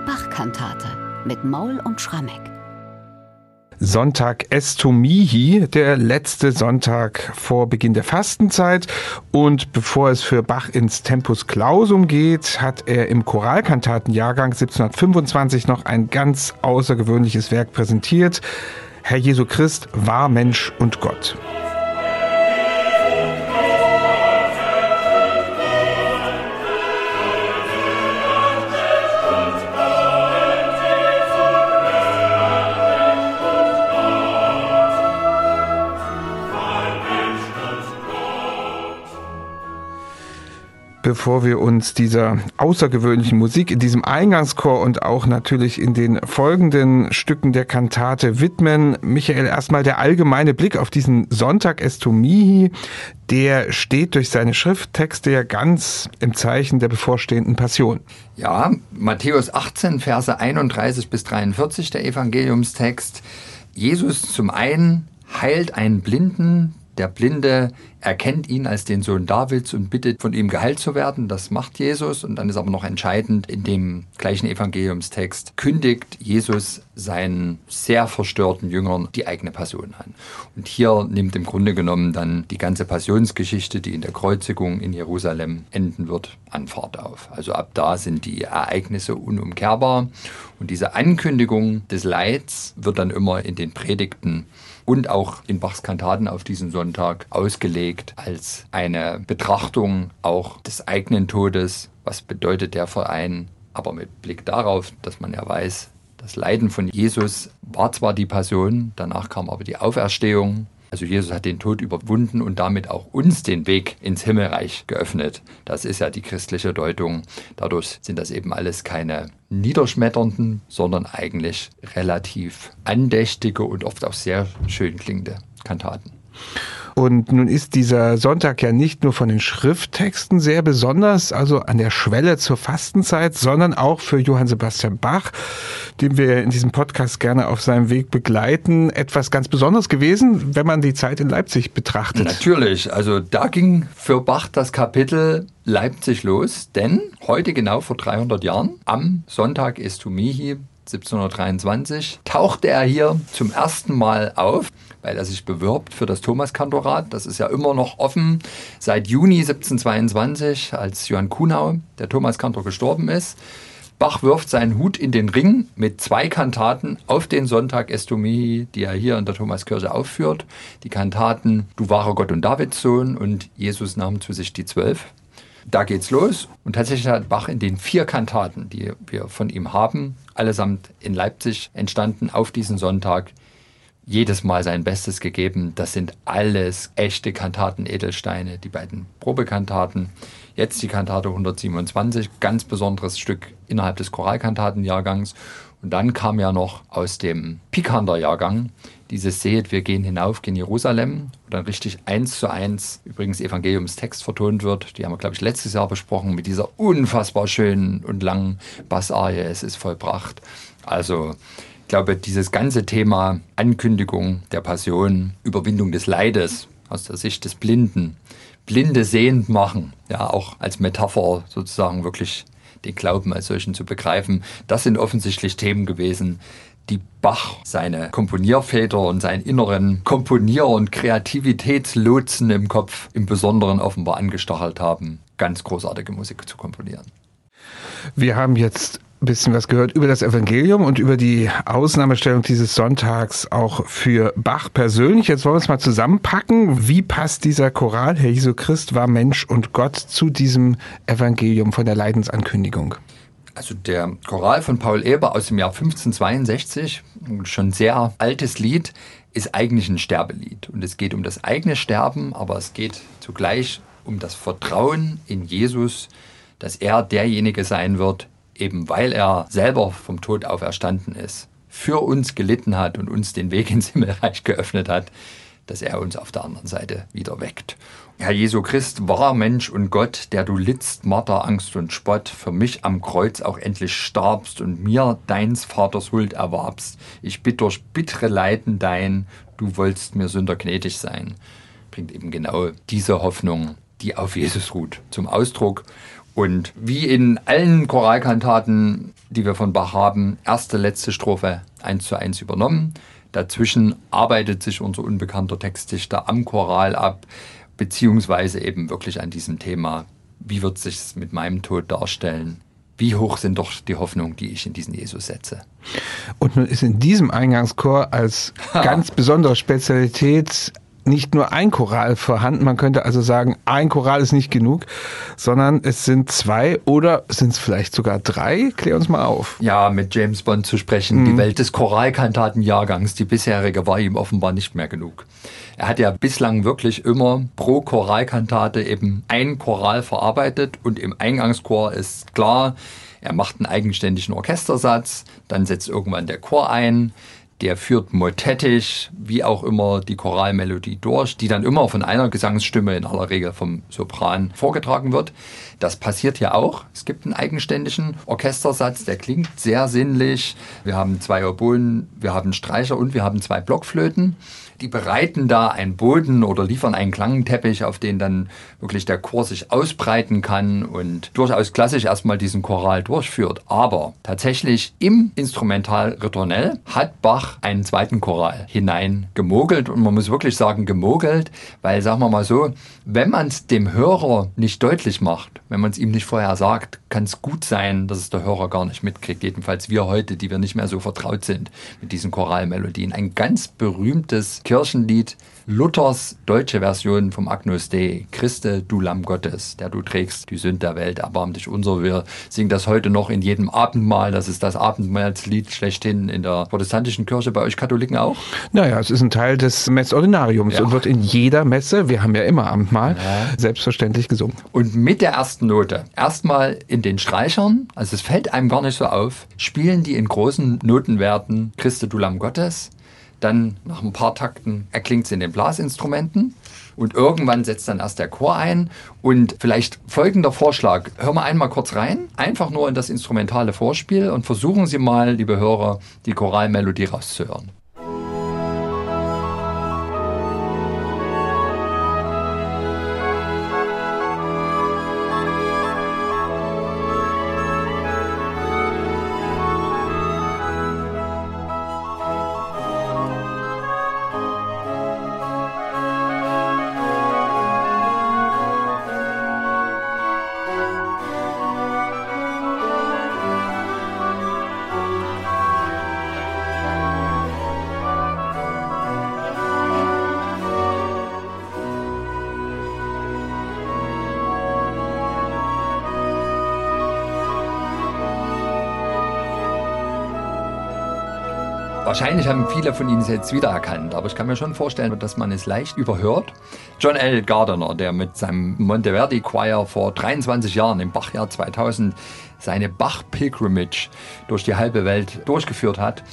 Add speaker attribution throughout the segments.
Speaker 1: Die Bachkantate mit Maul und Schrammeck.
Speaker 2: Sonntag Estomihi, der letzte Sonntag vor Beginn der Fastenzeit. Und bevor es für Bach ins Tempus Clausum geht, hat er im Choralkantatenjahrgang 1725 noch ein ganz außergewöhnliches Werk präsentiert. Herr Jesu Christ war Mensch und Gott. Bevor wir uns dieser außergewöhnlichen Musik in diesem Eingangschor und auch natürlich in den folgenden Stücken der Kantate widmen, Michael, erstmal der allgemeine Blick auf diesen Sonntag Estomihi, der steht durch seine Schrifttexte ja ganz im Zeichen der bevorstehenden Passion.
Speaker 3: Ja, Matthäus 18, Verse 31 bis 43, der Evangeliumstext. Jesus zum einen heilt einen Blinden, der Blinde erkennt ihn als den Sohn Davids und bittet von ihm geheilt zu werden. Das macht Jesus. Und dann ist aber noch entscheidend, in dem gleichen Evangeliumstext kündigt Jesus seinen sehr verstörten Jüngern die eigene Passion an. Und hier nimmt im Grunde genommen dann die ganze Passionsgeschichte, die in der Kreuzigung in Jerusalem enden wird, an Fahrt auf. Also ab da sind die Ereignisse unumkehrbar. Und diese Ankündigung des Leids wird dann immer in den Predigten und auch in Bachs Kantaten auf diesen Sonntag ausgelegt als eine Betrachtung auch des eigenen Todes. Was bedeutet der Verein? Aber mit Blick darauf, dass man ja weiß, das Leiden von Jesus war zwar die Passion, danach kam aber die Auferstehung also Jesus hat den Tod überwunden und damit auch uns den Weg ins Himmelreich geöffnet. Das ist ja die christliche Deutung. Dadurch sind das eben alles keine niederschmetternden, sondern eigentlich relativ andächtige und oft auch sehr schön klingende Kantaten.
Speaker 2: Und nun ist dieser Sonntag ja nicht nur von den Schrifttexten sehr besonders, also an der Schwelle zur Fastenzeit, sondern auch für Johann Sebastian Bach, den wir in diesem Podcast gerne auf seinem Weg begleiten, etwas ganz Besonderes gewesen, wenn man die Zeit in Leipzig betrachtet.
Speaker 3: Natürlich, also da ging für Bach das Kapitel Leipzig los, denn heute genau vor 300 Jahren, am Sonntag Estumihi 1723, tauchte er hier zum ersten Mal auf weil er sich bewirbt für das Thomaskantorat. Das ist ja immer noch offen seit Juni 1722, als Johann Kuhnau, der Thomaskantor, gestorben ist. Bach wirft seinen Hut in den Ring mit zwei Kantaten auf den Sonntag Estomihi, die er hier in der Thomaskirche aufführt. Die Kantaten Du wahre Gott und Davids Sohn und Jesus nahm zu sich die Zwölf. Da geht's los und tatsächlich hat Bach in den vier Kantaten, die wir von ihm haben, allesamt in Leipzig entstanden, auf diesen Sonntag jedes Mal sein Bestes gegeben. Das sind alles echte Kantaten Edelsteine, die beiden Probekantaten. Jetzt die Kantate 127, ganz besonderes Stück innerhalb des Choralkantatenjahrgangs. Und dann kam ja noch aus dem Pikander-Jahrgang dieses Sehet, wir gehen hinauf, gehen Jerusalem, wo dann richtig eins zu eins übrigens Evangeliumstext vertont wird. Die haben wir, glaube ich, letztes Jahr besprochen mit dieser unfassbar schönen und langen Bassarie, es ist vollbracht. Also glaube, dieses ganze Thema Ankündigung der Passion, Überwindung des Leides aus der Sicht des Blinden, Blinde sehend machen, ja, auch als Metapher sozusagen wirklich den Glauben als solchen zu begreifen, das sind offensichtlich Themen gewesen, die Bach seine Komponierväter und seinen inneren Komponier- und Kreativitätslotsen im Kopf im Besonderen offenbar angestachelt haben, ganz großartige Musik zu komponieren.
Speaker 2: Wir haben jetzt bisschen was gehört über das Evangelium und über die Ausnahmestellung dieses Sonntags auch für Bach persönlich. Jetzt wollen wir es mal zusammenpacken. Wie passt dieser Choral, Herr Jesu Christ war Mensch und Gott, zu diesem Evangelium von der Leidensankündigung?
Speaker 3: Also der Choral von Paul Eber aus dem Jahr 1562, schon sehr altes Lied, ist eigentlich ein Sterbelied. Und es geht um das eigene Sterben, aber es geht zugleich um das Vertrauen in Jesus, dass er derjenige sein wird, eben weil er selber vom Tod auferstanden ist, für uns gelitten hat und uns den Weg ins Himmelreich geöffnet hat, dass er uns auf der anderen Seite wieder weckt. Herr Jesu Christ, wahr Mensch und Gott, der du littst, Marter, Angst und Spott, für mich am Kreuz auch endlich starbst und mir deins Vaters Huld erwarbst. Ich bitt durch bittere Leiden dein, du wollst mir Sünder gnädig sein. Bringt eben genau diese Hoffnung, die auf Jesus ruht, zum Ausdruck Und wie in allen Choralkantaten, die wir von Bach haben, erste, letzte Strophe eins zu eins übernommen. Dazwischen arbeitet sich unser unbekannter Textdichter am Choral ab, beziehungsweise eben wirklich an diesem Thema, wie wird sich mit meinem Tod darstellen? Wie hoch sind doch die Hoffnungen, die ich in diesen Jesus setze?
Speaker 2: Und nun ist in diesem Eingangschor als ganz besondere Spezialität nicht nur ein Choral vorhanden. Man könnte also sagen, ein Choral ist nicht genug, sondern es sind zwei oder sind es vielleicht sogar drei? Klär uns mal auf.
Speaker 3: Ja, mit James Bond zu sprechen, mhm. die Welt des Choralkantatenjahrgangs, die bisherige war ihm offenbar nicht mehr genug. Er hat ja bislang wirklich immer pro Choralkantate eben ein Choral verarbeitet und im Eingangschor ist klar, er macht einen eigenständigen Orchestersatz, dann setzt irgendwann der Chor ein, der führt motettisch, wie auch immer, die Choralmelodie durch, die dann immer von einer Gesangsstimme, in aller Regel vom Sopran, vorgetragen wird. Das passiert ja auch. Es gibt einen eigenständigen Orchestersatz, der klingt sehr sinnlich. Wir haben zwei Oboen, wir haben Streicher und wir haben zwei Blockflöten die bereiten da einen Boden oder liefern einen Klangteppich, auf den dann wirklich der Chor sich ausbreiten kann und durchaus klassisch erstmal diesen Choral durchführt. Aber tatsächlich im Instrumental-Ritornell hat Bach einen zweiten Choral hinein gemogelt und man muss wirklich sagen gemogelt, weil sagen wir mal so, wenn man es dem Hörer nicht deutlich macht, wenn man es ihm nicht vorher sagt, kann es gut sein, dass es der Hörer gar nicht mitkriegt. Jedenfalls wir heute, die wir nicht mehr so vertraut sind mit diesen Choralmelodien. Ein ganz berühmtes Kirchenlied, Luthers deutsche Version vom Agnus Dei, Christe, du Lamm Gottes, der du trägst die Sünd der Welt, erbarm dich unser. Wir singen das heute noch in jedem Abendmahl. Das ist das Abendmahlslied schlechthin in der protestantischen Kirche, bei euch Katholiken auch?
Speaker 2: Naja, es ist ein Teil des Messordinariums ja. und wird in jeder Messe, wir haben ja immer Abendmahl, ja. selbstverständlich gesungen.
Speaker 3: Und mit der ersten Note, erstmal in den Streichern, also es fällt einem gar nicht so auf, spielen die in großen Notenwerten Christe, du Lamm Gottes, dann nach ein paar Takten erklingt es in den Blasinstrumenten und irgendwann setzt dann erst der Chor ein. Und vielleicht folgender Vorschlag. Hör mal einmal kurz rein, einfach nur in das instrumentale Vorspiel und versuchen Sie mal, liebe Hörer, die Choralmelodie rauszuhören. Wahrscheinlich haben viele von Ihnen es jetzt wiedererkannt, aber ich kann mir schon vorstellen, dass man es leicht überhört. John L. Gardiner, der mit seinem Monteverdi Choir vor 23 Jahren im Bachjahr 2000 seine Bach-Pilgrimage durch die halbe Welt durchgeführt hat,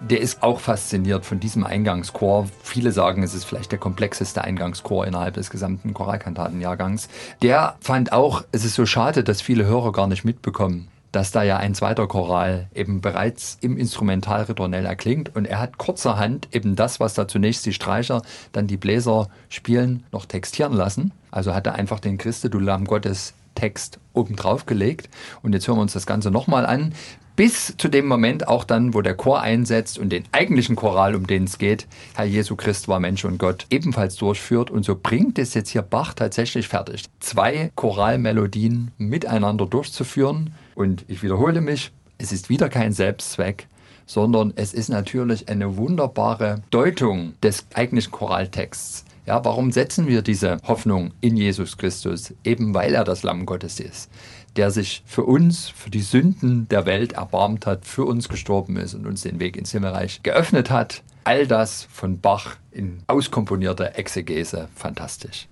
Speaker 3: der ist auch fasziniert von diesem Eingangschor. Viele sagen, es ist vielleicht der komplexeste Eingangschor innerhalb des gesamten Choralkantatenjahrgangs. Der fand auch, es ist so schade, dass viele Hörer gar nicht mitbekommen, dass da ja ein zweiter Choral eben bereits im Instrumentalritornell erklingt und er hat kurzerhand eben das, was da zunächst die Streicher, dann die Bläser spielen, noch textieren lassen. Also hat er einfach den Christe, du Lamm Gottes Text oben drauf gelegt und jetzt hören wir uns das Ganze nochmal an, bis zu dem Moment auch dann, wo der Chor einsetzt und den eigentlichen Choral, um den es geht, Herr Jesu Christ war Mensch und Gott, ebenfalls durchführt. Und so bringt es jetzt hier Bach tatsächlich fertig, zwei Choralmelodien miteinander durchzuführen und ich wiederhole mich, es ist wieder kein Selbstzweck, sondern es ist natürlich eine wunderbare Deutung des eigentlichen Choraltexts. Ja, warum setzen wir diese Hoffnung in Jesus Christus? Eben weil er das Lamm Gottes ist, der sich für uns, für die Sünden der Welt erbarmt hat, für uns gestorben ist und uns den Weg ins Himmelreich geöffnet hat. All das von Bach in auskomponierter Exegese. Fantastisch.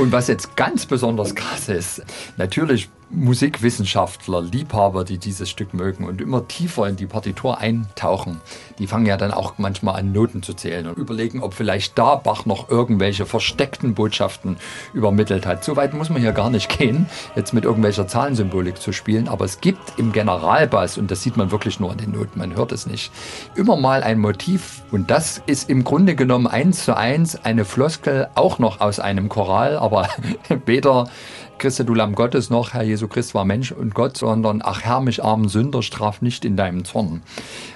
Speaker 3: Und was jetzt ganz besonders krass ist, natürlich Musikwissenschaftler, Liebhaber, die dieses Stück mögen und immer tiefer in die Partitur eintauchen, die fangen ja dann auch manchmal an, Noten zu zählen und überlegen, ob vielleicht da Bach noch irgendwelche versteckten Botschaften übermittelt hat. So weit muss man hier gar nicht gehen, jetzt mit irgendwelcher Zahlensymbolik zu spielen, aber es gibt im Generalbass, und das sieht man wirklich nur an den Noten, man hört es nicht, immer mal ein Motiv und das ist im Grunde genommen eins zu eins eine Floskel, auch noch aus einem Choral, aber weder Christe, du Lamm Gottes noch, Herr Jesu Christ war Mensch und Gott, sondern ach Herr, mich armen Sünder, straf nicht in deinem Zorn.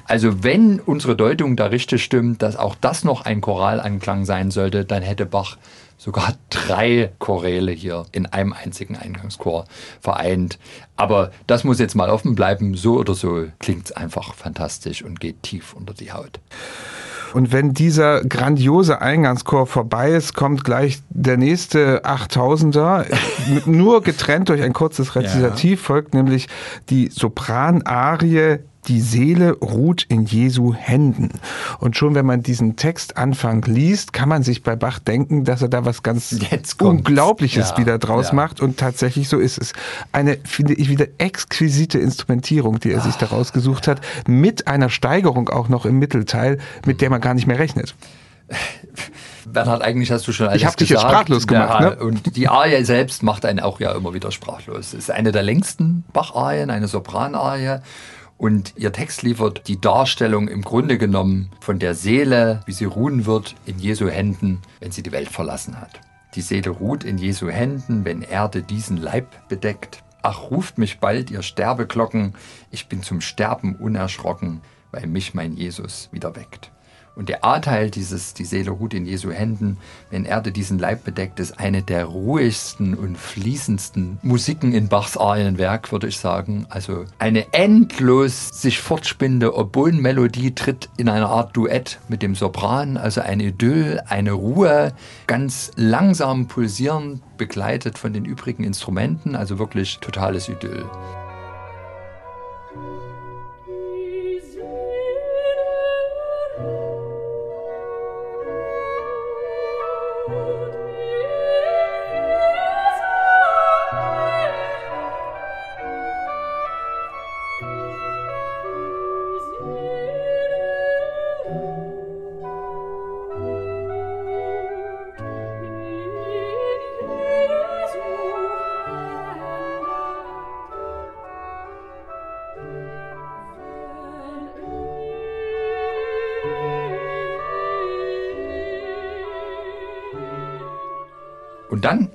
Speaker 3: Also wenn unsere Deutung da richtig stimmt, dass auch das noch ein Choralanklang sein sollte, dann hätte Bach sogar drei Choräle hier in einem einzigen Eingangschor vereint. Aber das muss jetzt mal offen bleiben. So oder so klingt es einfach fantastisch und geht tief unter die Haut.
Speaker 2: Und wenn dieser grandiose Eingangschor vorbei ist, kommt gleich der nächste 8000er, nur getrennt durch ein kurzes Rezitativ, ja. folgt nämlich die Sopranarie die Seele ruht in Jesu Händen. Und schon wenn man diesen Textanfang liest, kann man sich bei Bach denken, dass er da was ganz Unglaubliches ja, wieder draus ja. macht. Und tatsächlich so ist es. Eine, finde ich, wieder exquisite Instrumentierung, die er sich da rausgesucht hat, mit einer Steigerung auch noch im Mittelteil, mit der man gar nicht mehr rechnet.
Speaker 3: Bernhard, eigentlich hast du schon alles
Speaker 2: Ich habe dich jetzt sprachlos gemacht. Ja,
Speaker 3: ne? Und die Arie selbst macht einen auch ja immer wieder sprachlos. Es ist eine der längsten Bach-Arien, eine Sopranarie. Und ihr Text liefert die Darstellung im Grunde genommen von der Seele, wie sie ruhen wird in Jesu Händen, wenn sie die Welt verlassen hat. Die Seele ruht in Jesu Händen, wenn Erde diesen Leib bedeckt. Ach, ruft mich bald, ihr Sterbeglocken, ich bin zum Sterben unerschrocken, weil mich mein Jesus wieder weckt. Und der A-Teil dieses, die Seele ruht in Jesu Händen, wenn Erde diesen Leib bedeckt, ist eine der ruhigsten und fließendsten Musiken in Bachs Arienwerk, würde ich sagen. Also eine endlos sich fortspinnende Oboen-Melodie tritt in einer Art Duett mit dem Sopran, also ein Idyll, eine Ruhe, ganz langsam pulsierend, begleitet von den übrigen Instrumenten, also wirklich totales Idyll. Und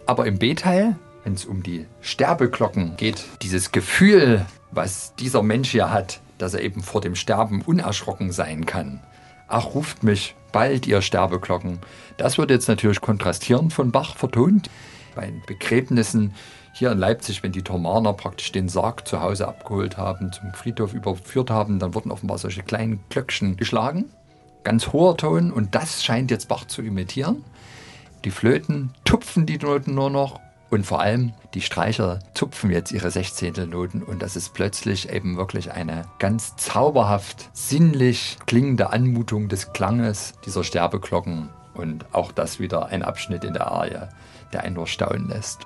Speaker 3: aber im B-Teil, wenn es um die Sterbeglocken geht, dieses Gefühl, was dieser Mensch hier hat, dass er eben vor dem Sterben unerschrocken sein kann. Ach, ruft mich bald, ihr Sterbeglocken. Das wird jetzt natürlich kontrastierend von Bach vertont. Bei Begräbnissen hier in Leipzig, wenn die Thomaner praktisch den Sarg zu Hause abgeholt haben, zum Friedhof überführt haben, dann wurden offenbar solche kleinen Glöckchen geschlagen. Ganz hoher Ton und das scheint jetzt Bach zu imitieren. Die Flöten tupfen die Noten nur noch und vor allem die Streicher zupfen jetzt ihre Sechzehntelnoten und das ist plötzlich eben wirklich eine ganz zauberhaft sinnlich klingende Anmutung des Klanges dieser Sterbeglocken und auch das wieder ein Abschnitt in der Arie, der einen nur staunen lässt.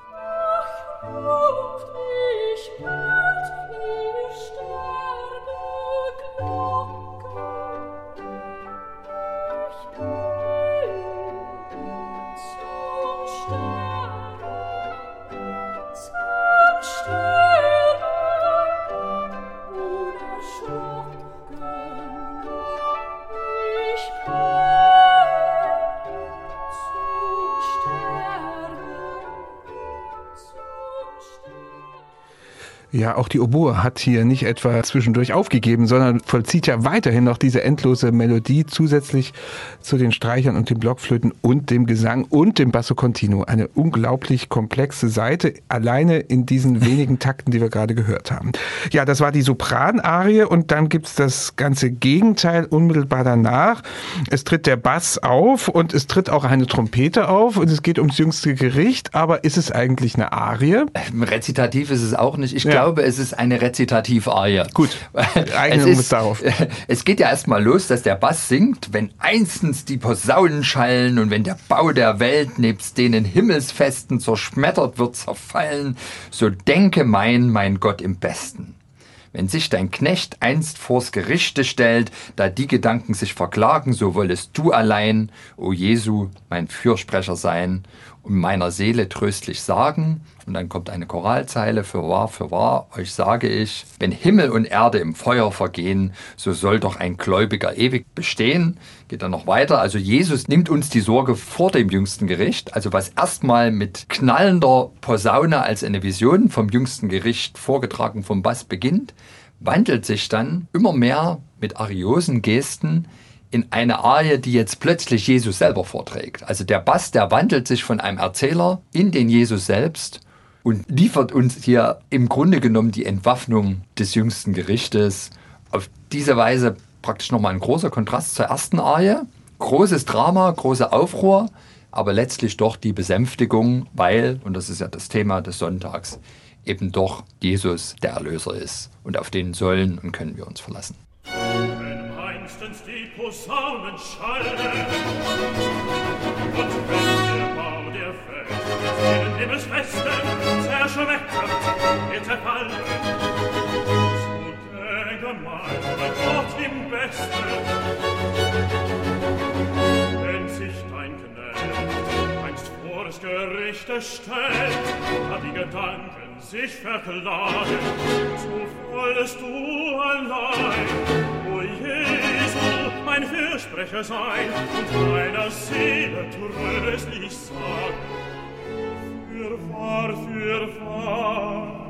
Speaker 3: Ich
Speaker 2: Ja, auch die Oboe hat hier nicht etwa zwischendurch aufgegeben, sondern vollzieht ja weiterhin noch diese endlose Melodie zusätzlich zu den Streichern und den Blockflöten und dem Gesang und dem Basso Continuo. Eine unglaublich komplexe Seite, alleine in diesen wenigen Takten, die wir gerade gehört haben. Ja, das war die Sopranarie und dann gibt's das ganze Gegenteil unmittelbar danach. Es tritt der Bass auf und es tritt auch eine Trompete auf und es geht ums jüngste Gericht, aber ist es eigentlich eine Arie?
Speaker 3: Rezitativ ist es auch nicht. Ich glaube, glaube, es ist eine Rezitativarie.
Speaker 2: Gut,
Speaker 3: es, ist, darauf. es geht ja erstmal los, dass der Bass singt, wenn einstens die Posaunen schallen und wenn der Bau der Welt nebst denen Himmelsfesten zerschmettert wird, zerfallen, so denke mein, mein Gott im Besten. Wenn sich dein Knecht einst vors Gerichte stellt, da die Gedanken sich verklagen, so wollest du allein, o Jesu, mein Fürsprecher sein und meiner Seele tröstlich sagen. Und dann kommt eine Choralzeile, für wahr, für wahr, euch sage ich, wenn Himmel und Erde im Feuer vergehen, so soll doch ein Gläubiger ewig bestehen. Geht dann noch weiter. Also Jesus nimmt uns die Sorge vor dem jüngsten Gericht. Also was erstmal mit knallender Posaune als eine Vision vom jüngsten Gericht vorgetragen vom Bass beginnt, wandelt sich dann immer mehr mit ariosen Gesten in eine Arie, die jetzt plötzlich Jesus selber vorträgt. Also der Bass, der wandelt sich von einem Erzähler in den Jesus selbst und liefert uns hier im Grunde genommen die Entwaffnung des jüngsten Gerichtes. Auf diese Weise praktisch nochmal ein großer Kontrast zur ersten Arie. Großes Drama, große Aufruhr, aber letztlich doch die Besänftigung, weil, und das ist ja das Thema des Sonntags, eben doch Jesus der Erlöser ist. Und auf den sollen und können wir uns verlassen
Speaker 4: einstens wenn der Bau der Welt in Himmelswesten zerschmettert, wird zerfallen. So denke mal, mein Gott im Besten, wenn sich dein Knecht einst vor das Gerichte stellt, hat die verklagen, so wollest du allein, o Jesu, mein Fürsprecher sein und meiner Seele tröstlich sein. Für wahr, für wahr,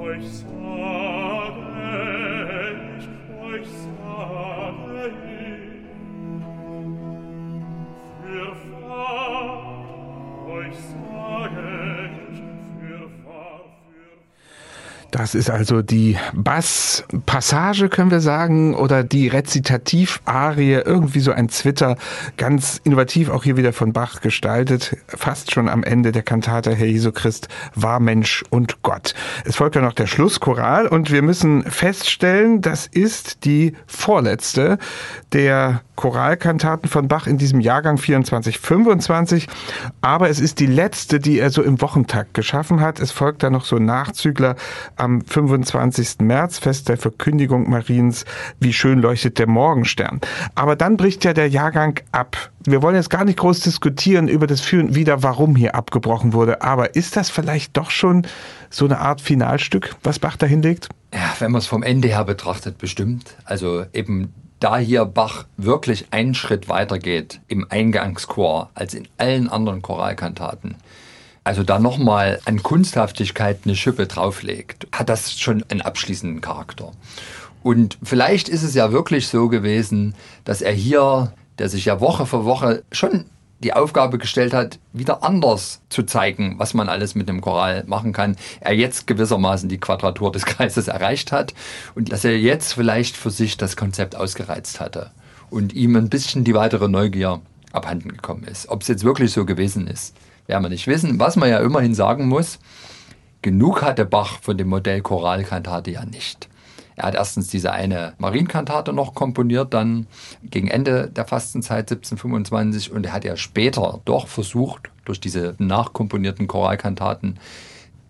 Speaker 4: euch sage ich, euch sage ich. Fürwahr, euch sage
Speaker 2: Das ist also die Basspassage, können wir sagen, oder die Rezitativarie, irgendwie so ein Zwitter, ganz innovativ auch hier wieder von Bach gestaltet, fast schon am Ende der Kantate Herr Jesu Christ war Mensch und Gott. Es folgt ja noch der Schlusschoral und wir müssen feststellen, das ist die vorletzte der Choralkantaten von Bach in diesem Jahrgang 24-25, aber es ist die letzte, die er so im Wochentakt geschaffen hat. Es folgt da noch so Nachzügler am 25. März, Fest der Verkündigung Mariens, wie schön leuchtet der Morgenstern. Aber dann bricht ja der Jahrgang ab. Wir wollen jetzt gar nicht groß diskutieren über das Führen wieder, warum hier abgebrochen wurde, aber ist das vielleicht doch schon so eine Art Finalstück, was Bach da hinlegt?
Speaker 3: Ja, wenn man es vom Ende her betrachtet, bestimmt. Also eben da hier Bach wirklich einen Schritt weiter geht im Eingangschor als in allen anderen Choralkantaten, also da nochmal an Kunsthaftigkeit eine Schippe drauflegt, hat das schon einen abschließenden Charakter. Und vielleicht ist es ja wirklich so gewesen, dass er hier, der sich ja Woche für Woche schon die Aufgabe gestellt hat, wieder anders zu zeigen, was man alles mit dem Choral machen kann, er jetzt gewissermaßen die Quadratur des Kreises erreicht hat und dass er jetzt vielleicht für sich das Konzept ausgereizt hatte und ihm ein bisschen die weitere Neugier abhanden gekommen ist. Ob es jetzt wirklich so gewesen ist, werden wir nicht wissen. Was man ja immerhin sagen muss, genug hatte Bach von dem Modell Choralkantate ja nicht. Er hat erstens diese eine Marienkantate noch komponiert, dann gegen Ende der Fastenzeit 1725 und er hat ja später doch versucht, durch diese nachkomponierten Choralkantaten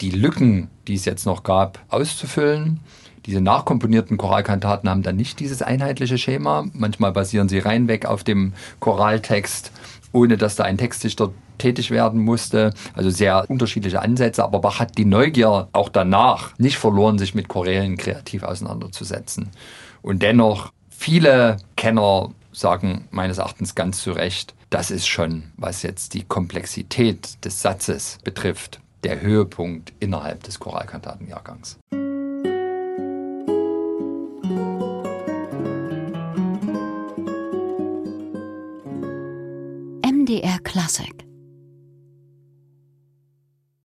Speaker 3: die Lücken, die es jetzt noch gab, auszufüllen. Diese nachkomponierten Choralkantaten haben dann nicht dieses einheitliche Schema. Manchmal basieren sie reinweg auf dem Choraltext, ohne dass da ein Textdichter tätig werden musste. Also sehr unterschiedliche Ansätze, aber Bach hat die Neugier auch danach nicht verloren, sich mit Chorälen kreativ auseinanderzusetzen. Und dennoch, viele Kenner sagen meines Erachtens ganz zu Recht, das ist schon, was jetzt die Komplexität des Satzes betrifft, der Höhepunkt innerhalb des Choralkantatenjahrgangs.
Speaker 1: MDR Classic